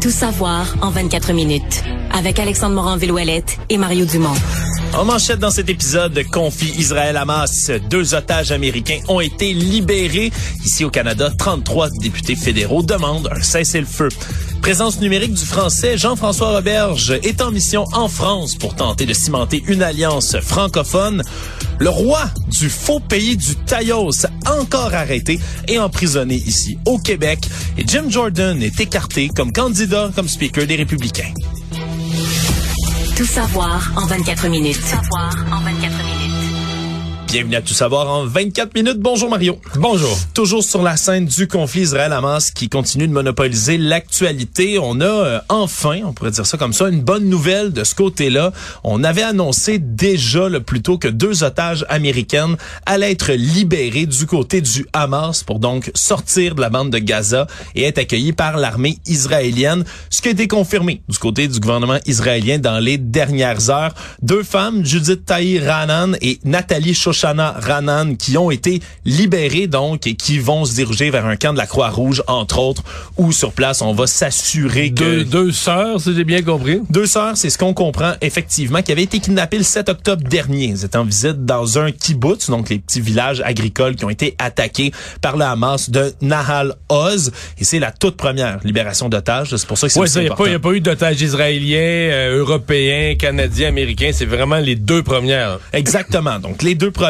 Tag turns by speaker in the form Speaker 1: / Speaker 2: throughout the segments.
Speaker 1: Tout savoir en 24 minutes. Avec Alexandre Morin-Villouellette et Mario Dumont.
Speaker 2: En manchette dans cet épisode de conflit Israël-Hamas, deux otages américains ont été libérés. Ici au Canada, 33 députés fédéraux demandent un cessez-le-feu. Présence numérique du français, Jean-François Roberge est en mission en France pour tenter de cimenter une alliance francophone. Le roi du faux pays du Taillos, encore arrêté et emprisonné ici au Québec. Et Jim Jordan est écarté comme candidat, comme speaker des Républicains.
Speaker 1: Tout savoir en 24 minutes. Tout savoir en 24 minutes.
Speaker 2: Bienvenue à Tout savoir en 24 minutes. Bonjour Mario.
Speaker 3: Bonjour.
Speaker 2: Toujours sur la scène du conflit Israël-Hamas qui continue de monopoliser l'actualité. On a euh, enfin, on pourrait dire ça comme ça, une bonne nouvelle de ce côté-là. On avait annoncé déjà le plus tôt que deux otages américaines allaient être libérés du côté du Hamas pour donc sortir de la bande de Gaza et être accueillis par l'armée israélienne. Ce qui a été confirmé du côté du gouvernement israélien dans les dernières heures. Deux femmes, Judith Tahir Ranan et Nathalie Shoshana Ranan qui ont été libérés donc et qui vont se diriger vers un camp de la Croix-Rouge entre autres où sur place on va s'assurer que
Speaker 3: Deux, deux sœurs, si j'ai bien compris.
Speaker 2: deux sœurs, c'est ce qu'on comprend effectivement, qui avaient été kidnappées le 7 octobre dernier. Elles étaient en visite dans un kibbutz, donc les petits villages agricoles qui ont été attaqués par le Hamas de Nahal Oz. Et c'est la toute première libération d'otages. C'est pour ça que c'est
Speaker 3: Oui,
Speaker 2: aussi
Speaker 3: ça, il n'y a,
Speaker 2: important.
Speaker 3: a pas eu d'otages israéliens, euh, européens, canadiens, américains. C'est vraiment les deux premières.
Speaker 2: Exactement. Donc les deux premières,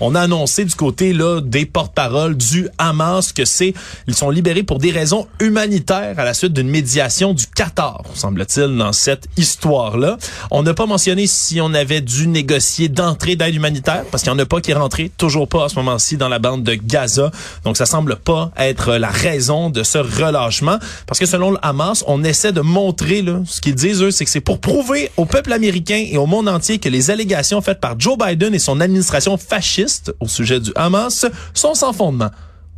Speaker 2: on a annoncé du côté là des porte-paroles du Hamas que c'est ils sont libérés pour des raisons humanitaires à la suite d'une médiation du Qatar, semble-t-il dans cette histoire-là. On n'a pas mentionné si on avait dû négocier d'entrée d'aide humanitaire parce qu'il n'y en a pas qui est rentré, toujours pas à ce moment-ci dans la bande de Gaza. Donc ça semble pas être la raison de ce relâchement parce que selon le Hamas, on essaie de montrer là, ce qu'ils disent eux, c'est que c'est pour prouver au peuple américain et au monde entier que les allégations faites par Joe Biden et son administration fasciste au sujet du Hamas sont sans fondement.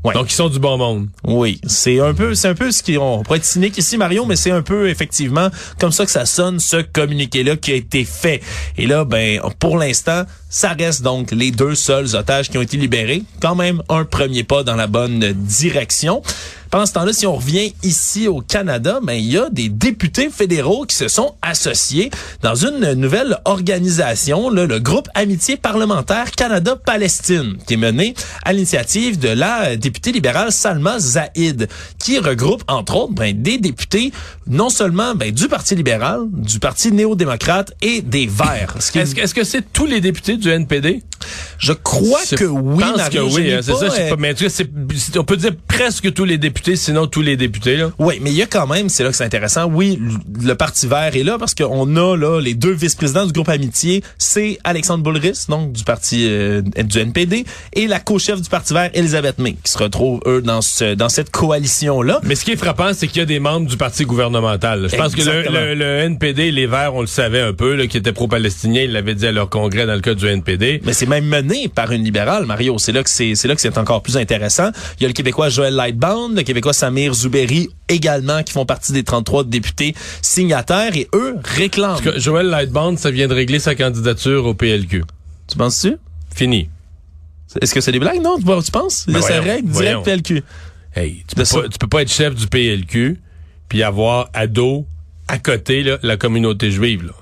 Speaker 2: Ouais.
Speaker 3: Donc, ils sont du bon monde.
Speaker 2: Oui, c'est un peu, c'est un peu ce qui, on pourrait être cynique ici, Mario, mais c'est un peu effectivement comme ça que ça sonne ce communiqué-là qui a été fait. Et là, ben, pour l'instant, ça reste donc les deux seuls otages qui ont été libérés. Quand même un premier pas dans la bonne direction. Pendant ce temps-là, si on revient ici au Canada, ben il y a des députés fédéraux qui se sont associés dans une nouvelle organisation, le groupe Amitié parlementaire Canada-Palestine, qui est mené à l'initiative de la députée libérale Salma Zaïd, qui regroupe entre autres ben, des députés non seulement ben, du Parti libéral, du Parti néo-démocrate et des Verts. Ce est-
Speaker 3: est-ce que c'est tous les députés du NPD?
Speaker 2: Je crois que oui,
Speaker 3: pense
Speaker 2: Mario,
Speaker 3: que oui, hein, c'est
Speaker 2: pas,
Speaker 3: ça. sais
Speaker 2: euh,
Speaker 3: pas, mais en tout cas, c'est- c'est- on peut dire presque tous les députés, sinon tous les députés. Là.
Speaker 2: Oui, mais il y a quand même, c'est là que c'est intéressant. Oui, le Parti vert est là parce qu'on a là les deux vice-présidents du groupe Amitié, c'est Alexandre Boulris, donc du parti euh, du NPD, et la co-chef du Parti vert, Elisabeth May, qui se retrouvent eux dans ce dans cette coalition là.
Speaker 3: Mais ce qui est frappant, c'est qu'il y a des membres du parti gouvernemental. Je pense que le, le- le NPD les Verts, on le savait un peu, là, qui étaient pro-palestiniens. Ils l'avaient dit à leur congrès dans le cas du NPD.
Speaker 2: Mais c'est même mené par une libérale, Mario. C'est là que c'est, c'est là que c'est encore plus intéressant. Il y a le Québécois Joël Lightbound, le Québécois Samir Zouberi également, qui font partie des 33 députés signataires et eux réclament.
Speaker 3: Parce que Joël Lightband, ça vient de régler sa candidature au PLQ.
Speaker 2: Tu penses-tu?
Speaker 3: Fini.
Speaker 2: Est-ce que c'est des blagues? Non, tu, penses?
Speaker 3: Ben
Speaker 2: c'est règle direct PLQ.
Speaker 3: Hey, tu peux, pas, tu peux pas être chef du PLQ puis avoir à dos, à côté, là, la communauté juive. Là.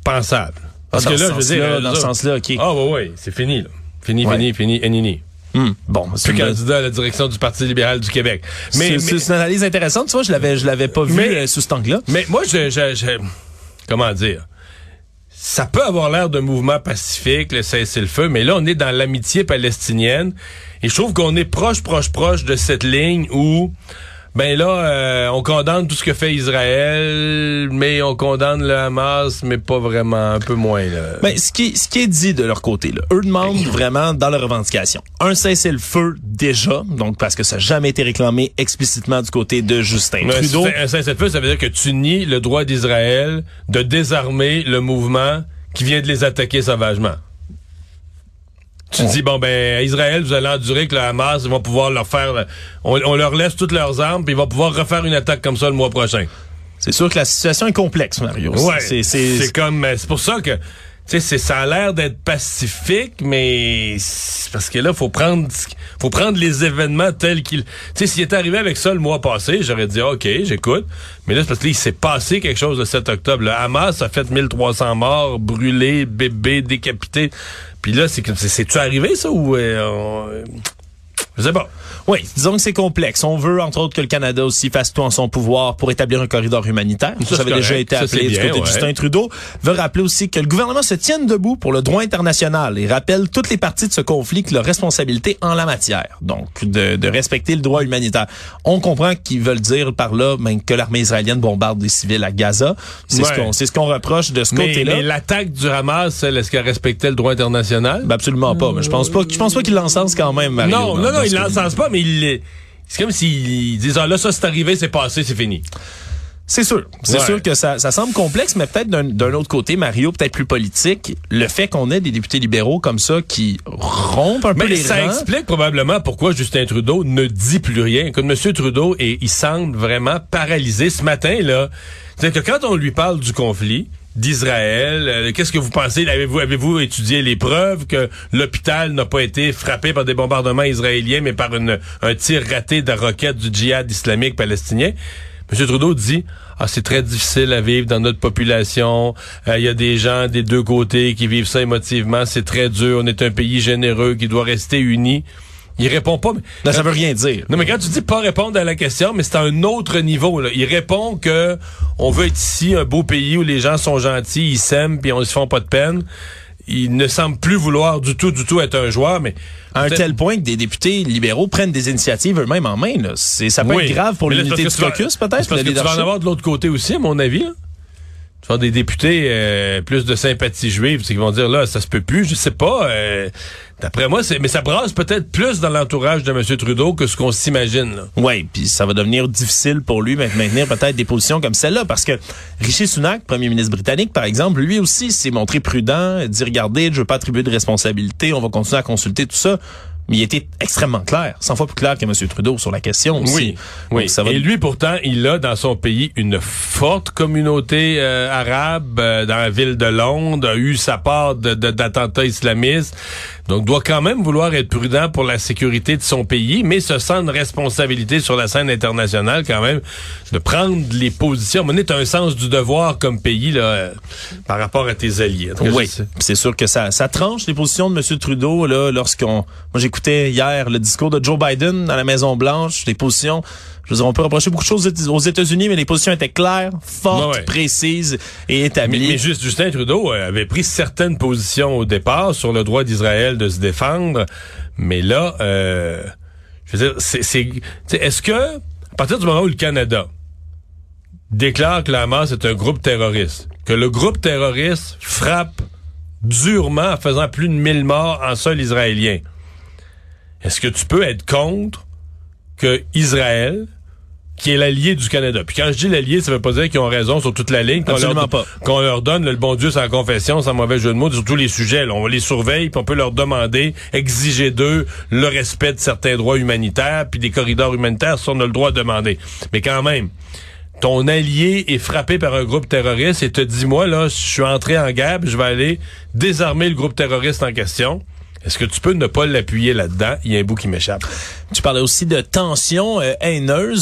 Speaker 3: Impensable. Parce que là,
Speaker 2: ce
Speaker 3: je veux dire...
Speaker 2: dans ce sens-là, OK.
Speaker 3: Ah, ouais, ouais, c'est fini, là. Fini,
Speaker 2: Ouais.
Speaker 3: fini, fini, fini,
Speaker 2: Hum, Bon, c'est une,
Speaker 3: candidat à la direction du Parti libéral du Québec.
Speaker 2: mais, c'est
Speaker 3: mais,
Speaker 2: une analyse intéressante, tu vois, je l'avais, je l'avais pas vu
Speaker 3: Mais-
Speaker 2: euh, sous cet angle-là.
Speaker 3: mais moi, je, je, je- Comment dire? Ça peut avoir l'air d'un mouvement pacifique, le cessez-le-feu, mais là, on est dans l'amitié palestinienne. Et je trouve qu'on est proche, proche, proche de cette ligne où Ben là, euh, on condamne tout ce que fait Israël, mais on condamne le Hamas, mais pas vraiment, un peu moins. Là.
Speaker 2: Ben, ce qui, ce qui est dit de leur côté, là, eux demandent vraiment dans leur revendication un cessez-le-feu déjà, donc parce que ça n'a jamais été réclamé explicitement du côté de Justin
Speaker 3: Mais
Speaker 2: Trudeau.
Speaker 3: Un cessez-le-feu, ça veut dire que tu nies le droit d'Israël de désarmer le mouvement qui vient de les attaquer sauvagement. Tu dis, bon, ben, Israël, vous allez endurer que le Hamas, ils vont pouvoir leur faire, on, on leur laisse toutes leurs armes, puis ils vont pouvoir refaire une attaque comme ça le mois prochain.
Speaker 2: C'est sûr que la situation est complexe, Mario.
Speaker 3: Ouais,
Speaker 2: C'est-
Speaker 3: c'est
Speaker 2: c'est
Speaker 3: comme, c'est pour ça que, tu sais, c'est- ça a l'air d'être pacifique, mais c'est parce que là, faut prendre, faut prendre les événements tels qu'ils, tu sais, s'il était arrivé avec ça le mois passé, j'aurais dit, ok, j'écoute. Mais là, c'est parce que là, il s'est passé quelque chose le 7 octobre. Le Hamas a fait 1300 morts, brûlés, bébés, décapités. Puis là, c'est que, c'est- c'est-tu arrivé, ça, ou, euh, euh, je sais pas.
Speaker 2: Oui, disons que c'est complexe. On veut, entre autres, que le Canada aussi fasse tout en son pouvoir pour établir un corridor humanitaire. Ça,
Speaker 3: Ça,
Speaker 2: avait déjà été
Speaker 3: Ça,
Speaker 2: appelé du côté de. Justin Trudeau. Veut rappeler aussi que le gouvernement se tienne debout pour le droit international et rappelle toutes les parties de ce conflit que leur responsabilité en la matière. Donc, de, de respecter le droit humanitaire. On comprend qu'ils veulent dire par là ben, que l'armée israélienne bombarde des civils à Gaza. C'est ce qu'on c'est ce qu'on reproche de ce côté-là.
Speaker 3: mais l'attaque du Hamas, est-ce qu'elle respectait le droit international?
Speaker 2: Ben, absolument pas. Mais je pense pas, je pense pas qu'il l'encense quand même, Mario.
Speaker 3: Non, non, non,
Speaker 2: ce
Speaker 3: ils
Speaker 2: que-
Speaker 3: l'encensent pas, mais ils, c'est comme s'ils disent, ah là, ça c'est arrivé, c'est passé, c'est fini.
Speaker 2: C'est sûr. C'est
Speaker 3: Ouais.
Speaker 2: sûr que ça, ça semble complexe, mais peut-être d'un d'un autre côté, Mario, peut-être plus politique, le fait qu'on ait des députés libéraux comme ça qui rompent un peu
Speaker 3: Mais
Speaker 2: les
Speaker 3: ça
Speaker 2: rangs.
Speaker 3: explique probablement pourquoi Justin Trudeau ne dit plus rien. Comme M. Trudeau, et il semble vraiment paralysé ce matin, là. C'est que quand on lui parle du conflit, d'Israël, euh, qu'est-ce que vous pensez? Avez-vous étudié les preuves que l'hôpital n'a pas été frappé par des bombardements israéliens, mais par un tir raté de roquettes du djihad islamique palestinien? M. Trudeau dit ah c'est très difficile à vivre dans notre population. Euh, Il y a des gens des deux côtés qui vivent ça émotivement. C'est très dur. On est un pays généreux qui doit rester uni. Il répond pas. mais-
Speaker 2: Ben, ça veut rien dire.
Speaker 3: non, mais quand tu dis pas répondre à la question, mais c'est à un autre niveau. Là. Il répond que on veut être ici, un beau pays où les gens sont gentils, ils s'aiment, puis on se font pas de peine. Il ne semble plus vouloir du tout, du tout être un joueur, mais
Speaker 2: À un tel point que des députés libéraux prennent des initiatives eux-mêmes en main. Là. C'est, ça peut
Speaker 3: Oui.
Speaker 2: être grave pour l'unité du caucus, peut-être.
Speaker 3: parce que tu vas en avoir de l'autre côté aussi, à mon avis. Là. Tu des députés euh, plus de sympathie juive, c'est qu'ils vont dire là, ça se peut plus, je sais pas. euh, D'après moi, c'est mais ça brasse peut-être plus dans l'entourage de M. Trudeau que ce qu'on s'imagine.
Speaker 2: Oui, puis ça va devenir difficile pour lui de maintenir peut-être des positions comme celle-là, parce que Rishi Sunak, premier ministre britannique, par exemple, lui aussi s'est montré prudent, dit regardez, je veux pas attribuer de responsabilité, on va continuer à consulter tout ça. Mais il était extrêmement clair, 100 fois plus clair que M. Trudeau sur la question aussi.
Speaker 3: Oui, oui.
Speaker 2: Donc, ça va
Speaker 3: Et lui, pourtant, il a dans son pays une forte communauté euh, arabe euh, dans la ville de Londres, a eu sa part de- de- d'attentats islamistes. Donc, doit quand même vouloir être prudent pour la sécurité de son pays, mais se sent une responsabilité sur la scène internationale quand même de prendre les positions. On est un sens du devoir comme pays là, euh, par rapport à tes alliés.
Speaker 2: Oui, c'est sûr que ça, ça tranche les positions de M. Trudeau là lorsqu'on. Moi, j'écoutais hier le discours de Joe Biden à la Maison Blanche. Les positions, je veux dire, on peut reprocher beaucoup de choses aux États-Unis, mais les positions étaient claires, fortes,
Speaker 3: Ouais,
Speaker 2: précises et
Speaker 3: Mais,
Speaker 2: établies.
Speaker 3: mais juste Justin Trudeau euh, avait pris certaines positions au départ sur le droit d'Israël de se défendre, mais là, euh, je veux dire, c'est, est-ce que à partir du moment où le Canada déclare que la Hamas est un groupe terroriste, que le groupe terroriste frappe durement en faisant plus de 1000 morts en sol israélien, est-ce que tu peux être contre que Israël qui est l'allié du Canada. Puis quand je dis l'allié, ça veut pas dire qu'ils ont raison sur toute la ligne. Qu'on
Speaker 2: Absolument
Speaker 3: leur,
Speaker 2: pas.
Speaker 3: Qu'on leur donne le bon Dieu sans confession, sans mauvais jeu de mots, sur tous les sujets. là. On les surveille, puis on peut leur demander, exiger d'eux le respect de certains droits humanitaires, puis des corridors humanitaires, ça on a le droit de demander. Mais quand même, ton allié est frappé par un groupe terroriste et te dit, moi, là, je suis entré en guerre, puis je vais aller désarmer le groupe terroriste en question. Est-ce que tu peux ne pas l'appuyer là-dedans? Il y a un bout qui m'échappe.
Speaker 2: Tu parlais aussi de tensions euh.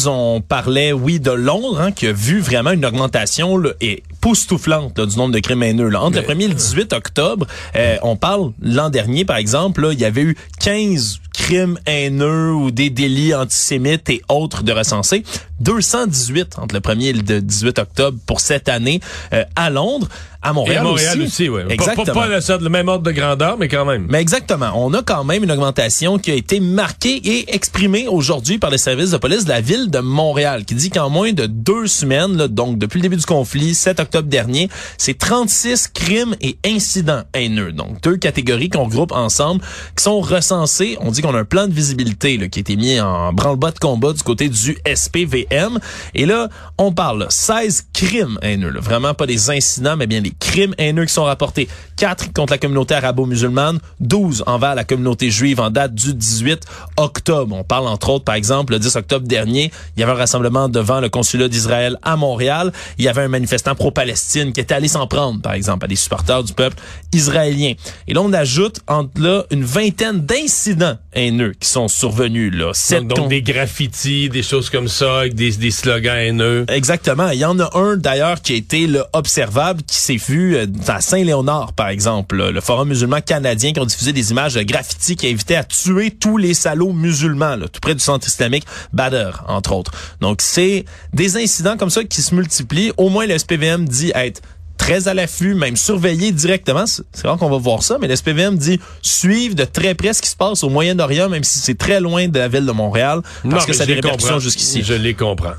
Speaker 2: On parlait, oui, de Londres, hein, qui a vu vraiment une augmentation là, et poustouflante là, du nombre de crimes haineux. Là. Entre le 1er et le 18 octobre, euh, on parle l'an dernier, par exemple, là, il y avait eu 15 crimes haineux ou des délits antisémites et autres de recensés. 218 entre le 1er et le 18 octobre pour cette année euh, à Londres. À
Speaker 3: Et
Speaker 2: Montréal,
Speaker 3: à Montréal aussi, oui.
Speaker 2: Exactement.
Speaker 3: Pas, pas, pas le même ordre de grandeur, mais quand même.
Speaker 2: Mais exactement. On a quand même une augmentation qui a été marquée et exprimée aujourd'hui par les services de police de la ville de Montréal, qui dit qu'en moins de deux semaines, là, donc depuis le début du conflit, 7 octobre dernier, c'est 36 crimes et incidents haineux. Donc deux catégories qu'on regroupe ensemble, qui sont recensés. On dit qu'on a un plan de visibilité là, qui a été mis en branle-bas de combat du côté du SPVM. Et là, on parle là, 16 crimes haineux. là. Vraiment pas des incidents, mais bien des crimes haineux qui sont rapportés. 4 contre la communauté arabo-musulmane, 12 envers la communauté juive en date du 18 octobre. On parle entre autres, par exemple, le 10 octobre dernier, il y avait un rassemblement devant le consulat d'Israël à Montréal. Il y avait un manifestant pro-Palestine qui était allé s'en prendre, par exemple, à des supporters du peuple israélien. Et là, on ajoute entre là une vingtaine d'incidents haineux qui sont survenus. Là. Sept
Speaker 3: Donc, des graffitis, des choses comme ça, avec des, des slogans haineux.
Speaker 2: Exactement. Il y en a un d'ailleurs qui a été là, observable, qui s'est vu euh, à Saint-Léonard, par exemple. là. le Forum musulman canadien qui ont diffusé des images de graffiti qui invitaient à tuer tous les salauds musulmans, là, tout près du centre islamique Badr, entre autres. Donc c'est des incidents comme ça qui se multiplient. Au moins le SPVM dit être très à l'affût, même surveillé directement. C'est rare qu'on va voir ça, mais le SPVM dit suivre de très près ce qui se passe au Moyen-Orient, même si c'est très loin de la ville de Montréal, parce que ça a des répercussions jusqu'ici.
Speaker 3: Je les comprends.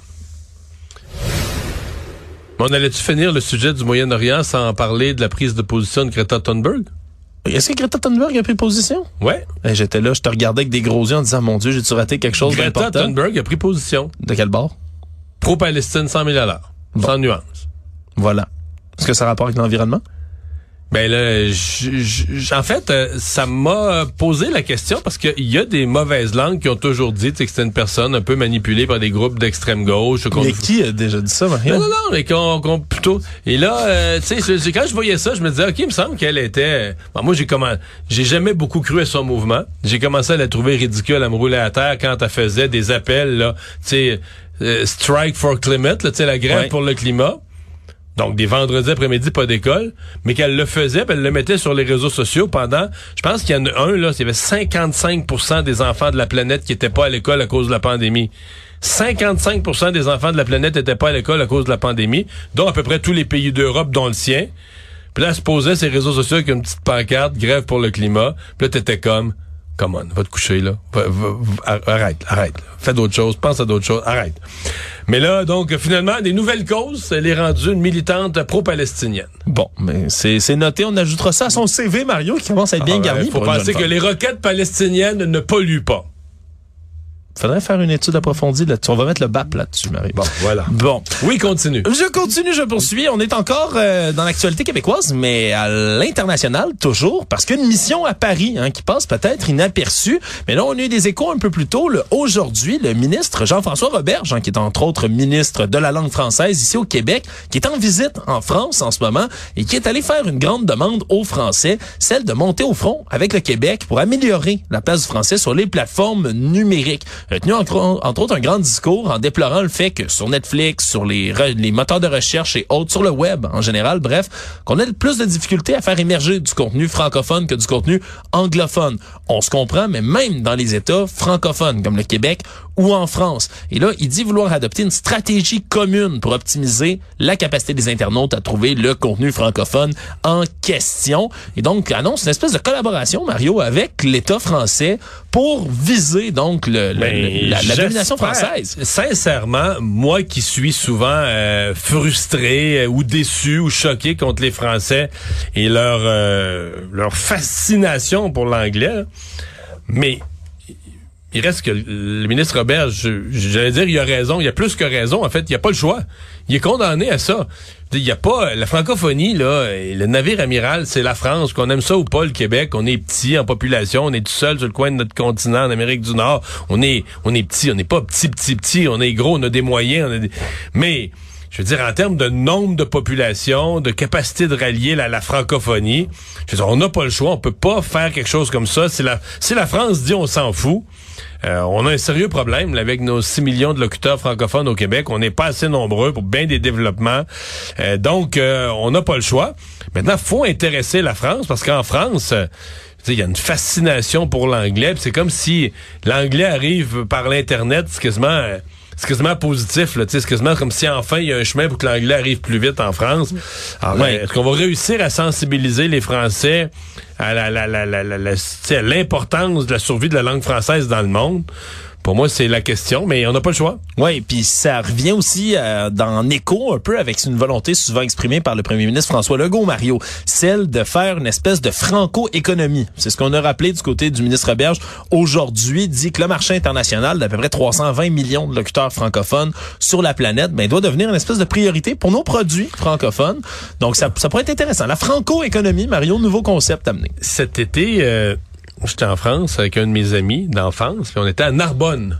Speaker 3: Mais on allait-tu finir le sujet du Moyen-Orient sans parler de la prise de position de Greta Thunberg?
Speaker 2: Est-ce que Greta Thunberg a pris position?
Speaker 3: Ouais.
Speaker 2: Eh, J'étais là, je te regardais avec des gros yeux en disant, mon Dieu, j'ai-tu raté quelque chose
Speaker 3: Greta
Speaker 2: d'important?
Speaker 3: Thunberg a pris position.
Speaker 2: De quel bord?
Speaker 3: Pro-Palestine, 100 000 Sans nuance.
Speaker 2: Voilà. Est-ce que ça a rapport avec l'environnement?
Speaker 3: Ben là, en fait, euh, ça m'a posé la question parce qu'il y a des mauvaises langues qui ont toujours dit que c'était une personne un peu manipulée par des groupes d'extrême gauche.
Speaker 2: Mais qui a déjà dit ça, Mario?
Speaker 3: Non, non, non, mais qu'on plutôt. Et là, euh, tu sais, quand je voyais ça, je me disais, ok, il me semble qu'elle était. Bon, moi, j'ai comment, j'ai jamais beaucoup cru à son mouvement. J'ai commencé à la trouver ridicule, à me rouler à terre quand elle faisait des appels, là, tu sais, euh, strike for climate, là, tu sais, la grève
Speaker 2: Ouais.
Speaker 3: pour le climat. Donc, des vendredis après-midi, pas d'école, mais qu'elle le faisait, elle le mettait sur les réseaux sociaux pendant, je pense qu'il y en a un, là, il y avait 55% des enfants de la planète qui étaient pas à l'école à cause de la pandémie. 55% des enfants de la planète n'étaient pas à l'école à cause de la pandémie, dont à peu près tous les pays d'Europe, dont le sien. Puis là, elle se posait ses réseaux sociaux avec une petite pancarte, grève pour le climat. Puis là, t'étais comme, come on, va te coucher, là. Va- va- va- arrête, arrête. là. Fais d'autres choses, pense à d'autres choses, arrête. Mais là, donc, finalement, des nouvelles causes, elle est rendue une militante pro-palestinienne.
Speaker 2: Bon, mais c'est noté. On ajoutera ça à son CV, Mario, qui commence à être bien
Speaker 3: Ah,
Speaker 2: garni.
Speaker 3: Il faut
Speaker 2: pour
Speaker 3: penser que les roquettes palestiniennes ne polluent pas.
Speaker 2: Faudrait faire une étude approfondie là-dessus. On va mettre le BAP là-dessus, Mario.
Speaker 3: Bon, voilà.
Speaker 2: Bon.
Speaker 3: Oui, continue.
Speaker 2: Je continue, je poursuis. On est encore euh, dans l'actualité québécoise, mais à l'international toujours, parce qu'une mission à Paris hein, qui passe peut-être inaperçue. Mais là, on a eu des échos un peu plus tôt. Aujourd'hui, le ministre Jean-François Roberge, hein, qui est entre autres ministre de la langue française ici au Québec, qui est en visite en France en ce moment et qui est allé faire une grande demande aux Français, celle de monter au front avec le Québec pour améliorer la place du français sur les plateformes numériques. A tenu entre, autres un grand discours en déplorant le fait que sur Netflix, sur les, les moteurs de recherche et autres, sur le web en général, bref, qu'on a plus de difficultés à faire émerger du contenu francophone que du contenu anglophone. On se comprend, mais même dans les États francophones comme le Québec ou en France. Et là, il dit vouloir adopter une stratégie commune pour optimiser la capacité des internautes à trouver le contenu francophone en question. Et donc, annonce une espèce de collaboration, Mario, avec l'État français pour viser donc le, le-
Speaker 3: Ben,
Speaker 2: la, la domination française.
Speaker 3: Sincèrement, moi qui suis souvent euh, frustré euh, ou déçu ou choqué contre les Français et leur euh, leur fascination pour l'anglais, mais il reste que le ministre Robert, j'allais dire, il a raison, il a plus que raison. En fait, il a pas le choix. Il est condamné à ça. Il y a pas la francophonie là, le navire amiral, c'est la France. Qu'on aime ça ou pas, le Québec, on est petit en population, on est tout seul sur le coin de notre continent, en Amérique du Nord. On est, on est petit, on n'est pas petit, petit, petit. On est gros, on a des moyens. On a. Mais je veux dire, en termes de nombre de population, de capacité de rallier la, francophonie, je veux dire, on n'a pas le choix. On peut pas faire quelque chose comme ça. Si la, France dit on s'en fout, euh, on a un sérieux problème avec nos 6 millions de locuteurs francophones au Québec. On n'est pas assez nombreux pour bien des développements. Euh, donc, euh, on n'a pas le choix. Maintenant, faut intéresser la France parce qu'en France... il y a une fascination pour l'anglais. C'est comme si l'anglais arrive par l'Internet. C'est quasiment, c'est quasiment positif. Là, tu sais, c'est quasiment comme si enfin il y a un chemin pour que l'anglais arrive plus vite en France. Alors,
Speaker 2: Ouais.
Speaker 3: euh, Est-ce qu'on va réussir à sensibiliser les Français à la- la- la- la- l'importance de la survie de la langue française dans le monde? Pour moi, c'est la question, mais on n'a pas le choix.
Speaker 2: Oui, puis ça revient aussi euh, dans écho un peu avec une volonté souvent exprimée par le premier ministre François Legault, Mario, celle de faire une espèce de franco-économie. C'est ce qu'on a rappelé du côté du ministre Berge aujourd'hui, dit que le marché international d'à peu près 320 millions de locuteurs francophones sur la planète ben, doit devenir une espèce de priorité pour nos produits francophones. Donc, ça, ça pourrait être intéressant. La franco-économie, Mario, nouveau concept amené.
Speaker 3: Cet été... Euh J'étais en France avec un de mes amis d'enfance, puis on était à Narbonne,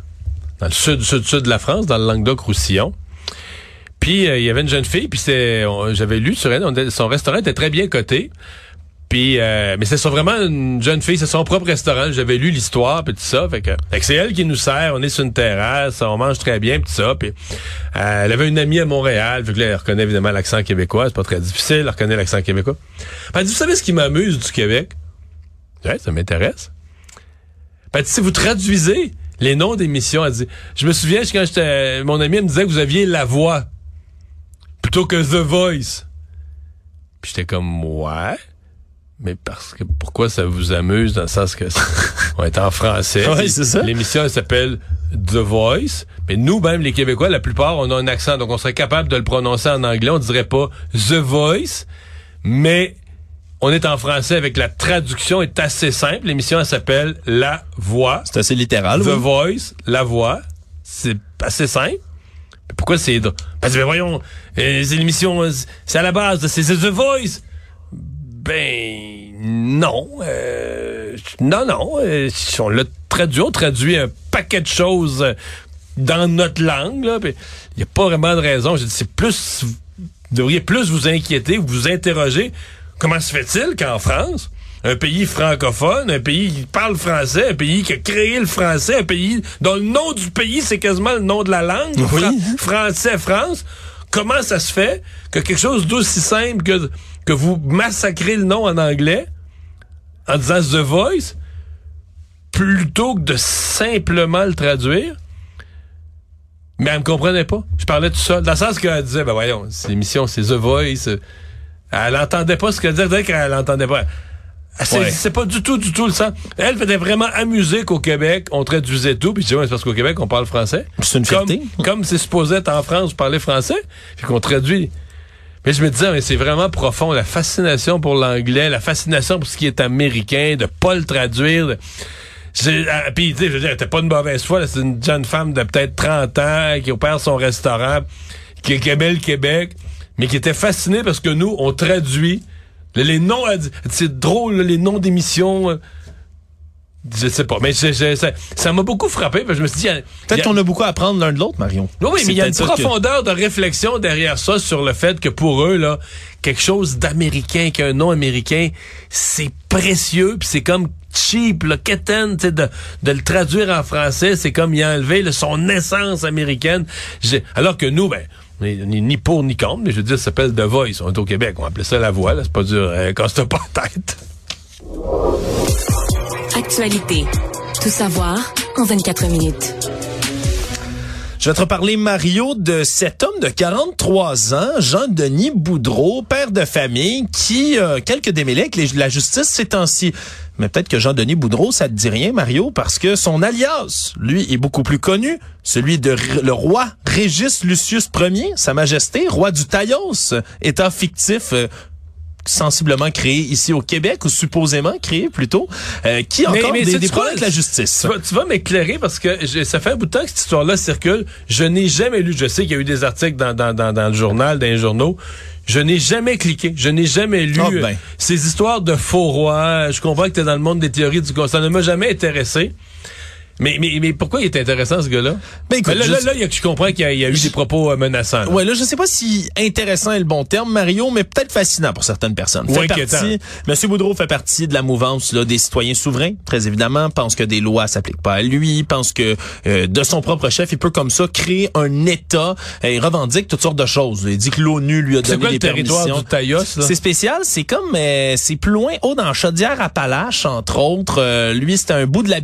Speaker 3: dans le sud, sud, sud de la France, dans le Languedoc-Roussillon. Puis euh, il y avait une jeune fille, puis j'avais lu sur elle, son restaurant était très bien coté. Puis, euh, mais c'est vraiment une jeune fille, c'est son propre restaurant. J'avais lu l'histoire, puis tout ça. Fait que, c'est elle qui nous sert. On est sur une terrasse, on mange très bien, puis tout ça. Puis, euh, elle avait une amie à Montréal. Vu que là, elle reconnaît évidemment l'accent québécois. C'est pas très difficile. Elle reconnaît l'accent québécois. Elle dit, vous savez ce qui m'amuse du Québec? Ouais, ça m'intéresse. Ben, si vous traduisez les noms d'émissions, elle dit, je me souviens quand j'étais, mon ami me disait que vous aviez La Voix plutôt que The Voice. Puis j'étais comme, ouais. Mais parce que pourquoi ça vous amuse dans le sens que on est en français.
Speaker 2: Oui, c'est ça.
Speaker 3: L'émission s'appelle The Voice, mais nous même les Québécois, la plupart, on a un accent, donc on serait capable de le prononcer en anglais. On dirait pas The Voice, mais on est en français avec la traduction est assez simple. L'émission elle s'appelle La Voix.
Speaker 2: C'est assez littéral.
Speaker 3: The Voice, La Voix. C'est assez simple. pourquoi c'est parce que ben voyons, euh, c'est l'émission, c'est à la base, c'est The Voice. Ben non, euh, non non, euh, on l'a traduit, on traduit un paquet de choses dans notre langue. Il n'y a pas vraiment de raison. Je dis c'est plus, vous devriez plus vous inquiéter, vous interroger Comment se fait-il qu'en France, un pays francophone, un pays qui parle français, un pays qui a créé le français, un pays dont le nom du pays, c'est quasiment le nom de la langue, français, France, comment ça se fait que quelque chose d'aussi simple que, que vous massacrez le nom en anglais en disant The Voice, plutôt que de simplement le traduire? Mais elle me comprenait pas. Je parlais tout seul. Dans le sens qu'elle disait, ben voyons, c'est l'émission, c'est The Voice. Elle entendait pas ce qu'elle disait qu'elle entendait pas. C'est pas du tout, du tout le sens. Elle faisait vraiment amuser qu'au Québec, on traduisait tout. Puis je dis, c'est parce qu'au Québec, on parle français.
Speaker 2: C'est une fierté.
Speaker 3: Comme c'est supposé être en France, vous parlez français. Puis qu'on traduit. Mais je me disais, mais c'est vraiment profond. La fascination pour l'anglais, la fascination pour ce qui est américain, de pas le traduire. Ah, puis, tu sais, je veux dire, pas une mauvaise foi. C'est une jeune femme de peut-être 30 ans qui opère son restaurant, qui, aimait le Québec mais qui était fasciné parce que nous, on traduit les noms, c'est drôle, les noms d'émissions. Euh, je sais pas, mais ça m'a beaucoup frappé. je me suis dit,
Speaker 2: peut-être qu'on a beaucoup à apprendre l'un de l'autre, Marion.
Speaker 3: Oui, mais il y a une profondeur de réflexion derrière ça sur le fait que pour eux là, quelque chose d'américain, qu'un nom américain, c'est précieux, puis c'est comme cheap, le keten, de, de le traduire en français, c'est comme y enlever son essence américaine. Alors que nous, ben, ni, ni pour ni contre, mais je veux dire, ça s'appelle The Voice. On est au Québec, on appelait ça la voix, là, c'est pas dur, hein, casse pas la tête.
Speaker 1: Actualité. Tout savoir en 24 minutes.
Speaker 2: Je vais te reparler, Mario, de cet homme de 43 ans, Jean-Denis Boudreau, père de famille, qui a quelques démêlés avec la justice ces temps-ci. Mais peut-être que Jean-Denis Boudreau, ça te dit rien, Mario, parce que son alias, lui, est beaucoup plus connu. Celui de le roi Régis Lucius Ier, Sa Majesté, roi du Taïos, état fictif euh, sensiblement créé ici au Québec, ou supposément créé plutôt, euh, qui a encore des, des problèmes avec la justice.
Speaker 3: Tu vas, m'éclairer parce que ça fait un bout de temps que cette histoire-là circule. Je n'ai jamais lu, je sais qu'il y a eu des articles dans, dans, dans, dans le journal, dans les journaux, je n'ai jamais cliqué, je n'ai jamais lu ah, ben. ces histoires de faux rois. Je comprends que tu es dans le monde des théories du Ça ne m'a jamais intéressé. Mais, mais, mais pourquoi il est intéressant, ce gars-là? Ben, écoute, là, là, là, je comprends qu'il y, a eu des propos euh, menaçants.
Speaker 2: Ouais, là, je sais pas si intéressant est le bon terme, Mario, mais peut-être fascinant pour certaines personnes. Fait partie, Monsieur Boudreau fait partie de la mouvance là, des citoyens souverains, très évidemment, pense que des lois s'appliquent pas à lui, pense que euh, de son propre chef, il peut comme ça créer un État. et il revendique toutes sortes de choses. Il dit que l'ONU lui a donné
Speaker 3: quoi,
Speaker 2: des
Speaker 3: le territoire du
Speaker 2: C'est spécial, c'est comme, euh, c'est plus loin, haut dans Chaudière-Appalaches, entre autres. lui, c'était un bout de la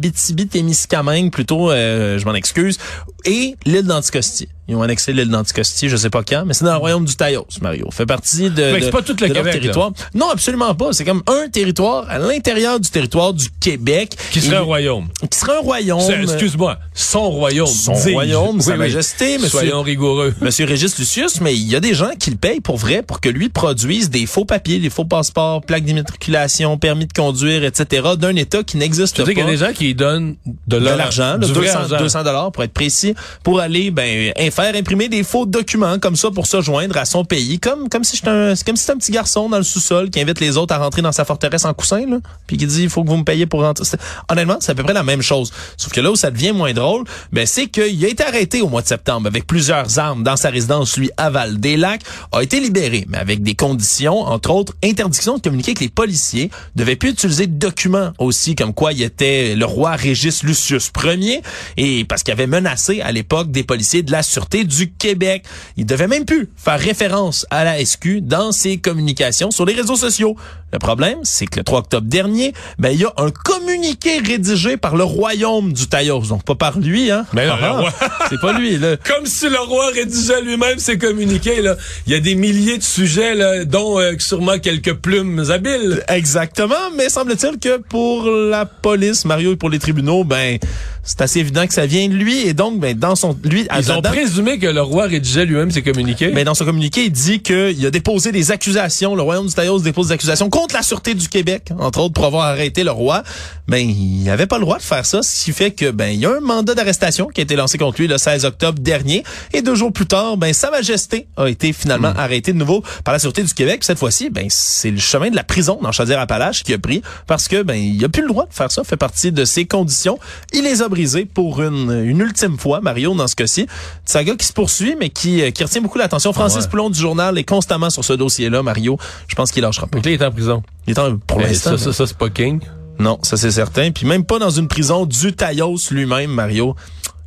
Speaker 2: Plutôt, euh, je m'en excuse, et l'île d'Anticosti. Ils ont annexé l'île d'Anticosti, je sais pas quand, mais c'est dans le royaume du Taïos, Mario. Fait partie de,
Speaker 3: que
Speaker 2: de-
Speaker 3: c'est pas tout le
Speaker 2: de leur
Speaker 3: Québec,
Speaker 2: territoire. Non, absolument pas. C'est comme un territoire à l'intérieur du territoire du Québec.
Speaker 3: Qui serait
Speaker 2: Et-
Speaker 3: un royaume.
Speaker 2: Qui serait un royaume.
Speaker 3: Excuse-moi, son royaume.
Speaker 2: Son royaume, Sa
Speaker 3: Oui, oui.
Speaker 2: Majesté, monsieur-
Speaker 3: Soyons rigoureux.
Speaker 2: Monsieur Régis Lucius, mais il y a des gens qui le payent pour vrai pour que lui produise des faux papiers, des faux passeports, plaques d'immatriculation, permis de conduire, etc. d'un État qui n'existe
Speaker 3: Tu
Speaker 2: pas.
Speaker 3: sais qu'il y a des gens qui donnent de
Speaker 2: l'argent, là,
Speaker 3: du vrai
Speaker 2: 200,
Speaker 3: argent.
Speaker 2: 200 dollars pour être précis, pour aller ben faire imprimer des faux documents comme ça pour se joindre à son pays, comme comme si j'étais un comme si un petit garçon dans le sous-sol qui invite les autres à rentrer dans sa forteresse en coussin là, puis qui dit il faut que vous me payiez pour rentrer. Honnêtement, c'est à peu près la même chose. Sauf que là où ça devient moins drôle, ben c'est qu'il a été arrêté au mois de septembre avec plusieurs armes dans sa résidence lui à Val-des-Lacs, a été libéré mais avec des conditions entre autres interdiction de communiquer avec les policiers, devait plus utiliser de documents aussi comme quoi il était le roi Régis Lucius Ier et parce qu'il avait menacé à l'époque des policiers de la sûreté du Québec. Il devait même plus faire référence à la SQ dans ses communications sur les réseaux sociaux. Le problème, c'est que le 3 octobre dernier, ben il y a un communiqué rédigé par le royaume du Taïos, donc pas par lui hein.
Speaker 3: Mais non,
Speaker 2: Ah,
Speaker 3: le roi-
Speaker 2: c'est pas lui là.
Speaker 3: Comme si le roi rédigeait lui-même ses communiqués. Là. Il y a des milliers de sujets, là, dont euh, sûrement quelques plumes habiles.
Speaker 2: Exactement, mais semble-t-il que pour la police, Mario, et pour les tribunaux, ben c'est assez évident que ça vient de lui et donc ben dans son lui
Speaker 3: Ils ont présumé que le roi rédigeait lui-même ses communiqués.
Speaker 2: mais dans son communiqué, il dit qu'il a déposé des accusations, le royaume du Taïos dépose des accusations contre la sûreté du Québec, entre autres pour avoir arrêté le roi. Ben il avait pas le droit de faire ça, ce qui fait que ben il y a un mandat d'arrestation qui a été lancé contre lui le 16 octobre dernier et deux jours plus tard, ben sa majesté a été finalement arrêtée de nouveau par la sûreté du Québec. Puis Cette fois-ci, ben c'est le chemin de la prison dans Chaudière-Appalaches qui a pris parce que ben il a plus le droit de faire ça, fait partie de ses conditions. Il les a brisées pour une, une ultime fois, Mario dans ce cas-ci. Saga qui se poursuit mais qui euh, qui retient beaucoup l'attention. Francis
Speaker 3: ouais.
Speaker 2: Poulon du journal est constamment sur ce dossier-là, Mario. Je pense qu'il lâchera pas.
Speaker 3: Donc là, il est en prison.
Speaker 2: Il est en- pour l'instant.
Speaker 3: ça, ça, ça, c'est pas King?
Speaker 2: Non, ça c'est certain. Puis même pas dans une prison du Taïos lui-même, Mario.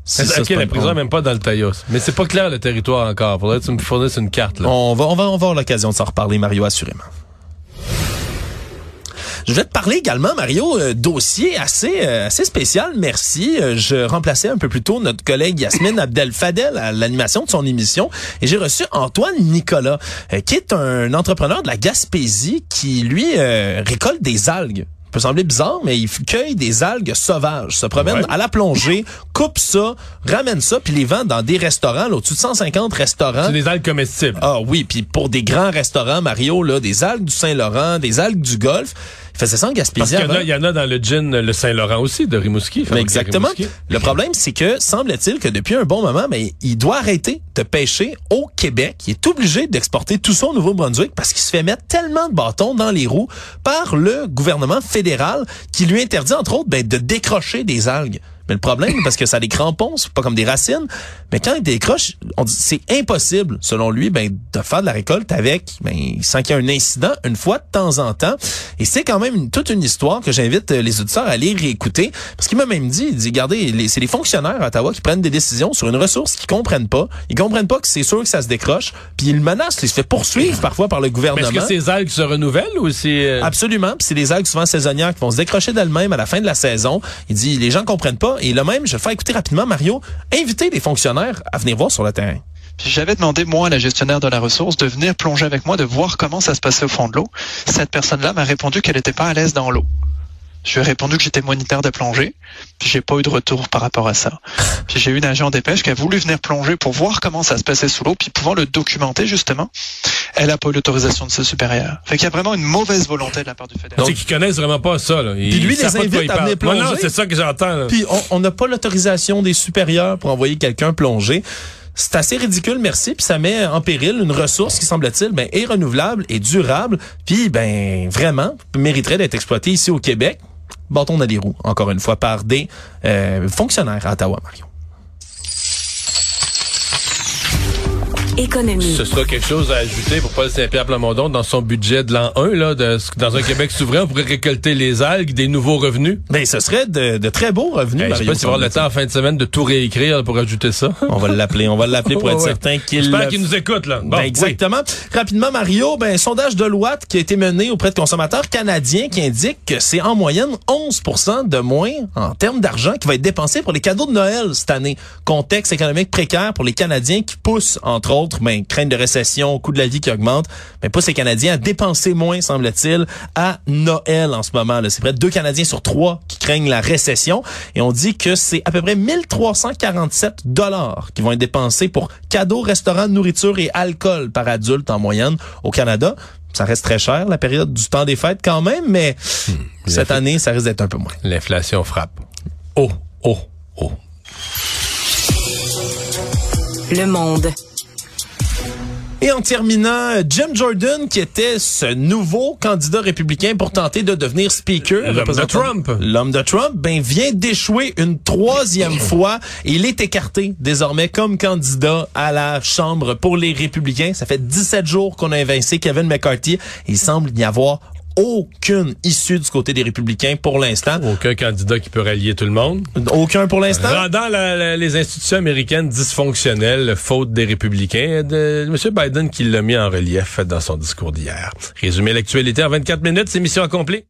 Speaker 2: Si,
Speaker 3: ok, la prison est même pas dans le Taïos. Mais c'est pas clair le territoire encore. Faudrait que tu me fournisses une carte. Là.
Speaker 2: On va, on va, on va avoir l'occasion de s'en reparler, Mario, assurément. Je vais te parler également, Mario, euh, dossier assez euh, assez spécial. Merci. Euh, je remplaçais un peu plus tôt notre collègue Yasmine Abdel Fadel à l'animation de son émission et j'ai reçu Antoine Nicolas, euh, qui est un entrepreneur de la Gaspésie qui lui euh, récolte des algues. Ça peut sembler bizarre, mais il cueille des algues sauvages, se promène
Speaker 3: Ouais.
Speaker 2: à la plongée, coupe ça, ramène ça, puis les vend dans des restaurants, là, au-dessus de 150 restaurants.
Speaker 3: C'est des algues comestibles.
Speaker 2: Ah oui, puis pour des grands restaurants, Mario, là, des algues du Saint-Laurent, des algues du Golfe, faisait ça en
Speaker 3: Parce
Speaker 2: Gaspésie
Speaker 3: qu'il y en a, il y en a dans le gin le Saint-Laurent aussi, de Rimouski.
Speaker 2: Mais exactement.
Speaker 3: Rimouski.
Speaker 2: Le problème, c'est que semble-t-il que depuis un bon moment, mais il doit arrêter de pêcher au Québec. Il est obligé d'exporter tout au Nouveau-Brunswick parce qu'il se fait mettre tellement de bâtons dans les roues par le gouvernement fédéral qui lui interdit, entre autres, ben, de décrocher des algues. Mais le problème, parce que ça a des crampons, c'est pas comme des racines, mais quand il décroche, on dit c'est impossible, selon lui, ben, de faire de la récolte avec, ben, sans qu'il y ait un incident une fois de temps en temps. Et c'est quand même une- toute une histoire que j'invite euh, les auditeurs à aller réécouter. Parce qu'il m'a même dit, il dit, regardez, c'est les fonctionnaires à Ottawa qui prennent des décisions sur une ressource qu'ils comprennent pas. Ils comprennent pas que c'est sûr que ça se décroche. Puis ils menacent, il se fait poursuivre parfois par le gouvernement.
Speaker 3: est-ce que ces algues se renouvellent ou c'est... euh,
Speaker 2: Absolument. Puis c'est des algues souvent saisonnières qui vont se décrocher d'elles-mêmes à la fin de la saison. Il dit, les gens comprennent pas. Et là même, je vais faire écouter rapidement, Mario, inviter des fonctionnaires à venir voir sur le terrain.
Speaker 4: J'avais demandé, moi, à la gestionnaire de la ressource, de venir plonger avec moi, de voir comment ça se passait au fond de l'eau. Cette personne-là m'a répondu qu'elle n'était pas à l'aise dans l'eau. Je lui ai répondu que j'étais moniteur de plongée, puis j'ai pas eu de retour par rapport à ça. Puis j'ai eu une agent des pêches qui a voulu venir plonger pour voir comment ça se passait sous l'eau, puis pouvant le documenter justement. Elle a pas eu l'autorisation de ses supérieurs. Fait qu'il y a vraiment une mauvaise volonté de la part du fédéral.
Speaker 3: C'est qu'ils connaissent vraiment pas ça. Là. Ils
Speaker 2: Puis lui, les invite
Speaker 3: ils
Speaker 2: à venir
Speaker 3: parlent. Non, non,
Speaker 2: plonger.
Speaker 3: c'est ça que j'entends. là.
Speaker 2: Puis on- on n'a pas l'autorisation des supérieurs pour envoyer quelqu'un plonger. C'est assez ridicule, merci, puis ça met en péril une ressource qui semble-t-il ben, est renouvelable et durable, puis ben vraiment mériterait d'être exploitée ici au Québec. Bâton dans les roues, encore une fois, par des euh, fonctionnaires à Ottawa, Mario.
Speaker 1: Économie.
Speaker 3: Ce sera quelque chose à ajouter pour Paul Saint-Pierre Plamondon dans son budget de l'an 1, là, de- dans un Québec souverain, on pourrait récolter les algues, des nouveaux revenus.
Speaker 2: Ben, ce serait de, de très beaux revenus.
Speaker 3: Hey, je sais
Speaker 2: Mario,
Speaker 3: pas s'il va avoir le temps en fin de semaine de tout réécrire pour ajouter ça.
Speaker 2: On va l'appeler, on va l'appeler pour être
Speaker 3: ouais.
Speaker 2: certain qu'il
Speaker 3: J'espère qu'il nous écoute, là. Bon,
Speaker 2: Ben, exactement. Rapidement, Mario, ben, sondage de Loat qui a été mené auprès de consommateurs canadiens qui indique que c'est en moyenne 11% de moins en termes d'argent qui va être dépensé pour les cadeaux de Noël cette année. Contexte économique précaire pour les Canadiens qui poussent, entre autres, ben, crainte de récession, coût de la vie qui augmente, mais poussent les Canadiens à dépenser moins, semble-t-il, à Noël en ce moment. C'est près de deux Canadiens sur trois qui craignent la récession. Et on dit que c'est à peu près 1347 dollars qui vont être dépensés pour cadeaux, restaurants, nourriture et alcool par adulte en moyenne au Canada. Ça reste très cher, la période du temps des fêtes quand même, mais cette année, ça risque d'être un peu moins.
Speaker 3: L'inflation frappe. Oh, oh, oh.
Speaker 1: Le monde.
Speaker 2: Et en terminant, Jim Jordan, qui était ce nouveau candidat républicain pour tenter de devenir speaker.
Speaker 3: L'homme de Trump.
Speaker 2: L'homme de Trump, ben, vient d'échouer une troisième fois. Et il est écarté désormais comme candidat à la Chambre pour les républicains. Ça fait 17 jours qu'on a invincé Kevin McCarthy. Il semble n'y avoir aucune issue du côté des républicains pour l'instant.
Speaker 3: Aucun candidat qui peut rallier tout le monde.
Speaker 2: Aucun pour l'instant.
Speaker 3: Rendant la- la- les institutions américaines dysfonctionnelles, faute des républicains, de M. Biden qui l'a mis en relief dans son discours d'hier. Résumé l'actualité en 24 minutes, c'est mission accomplie.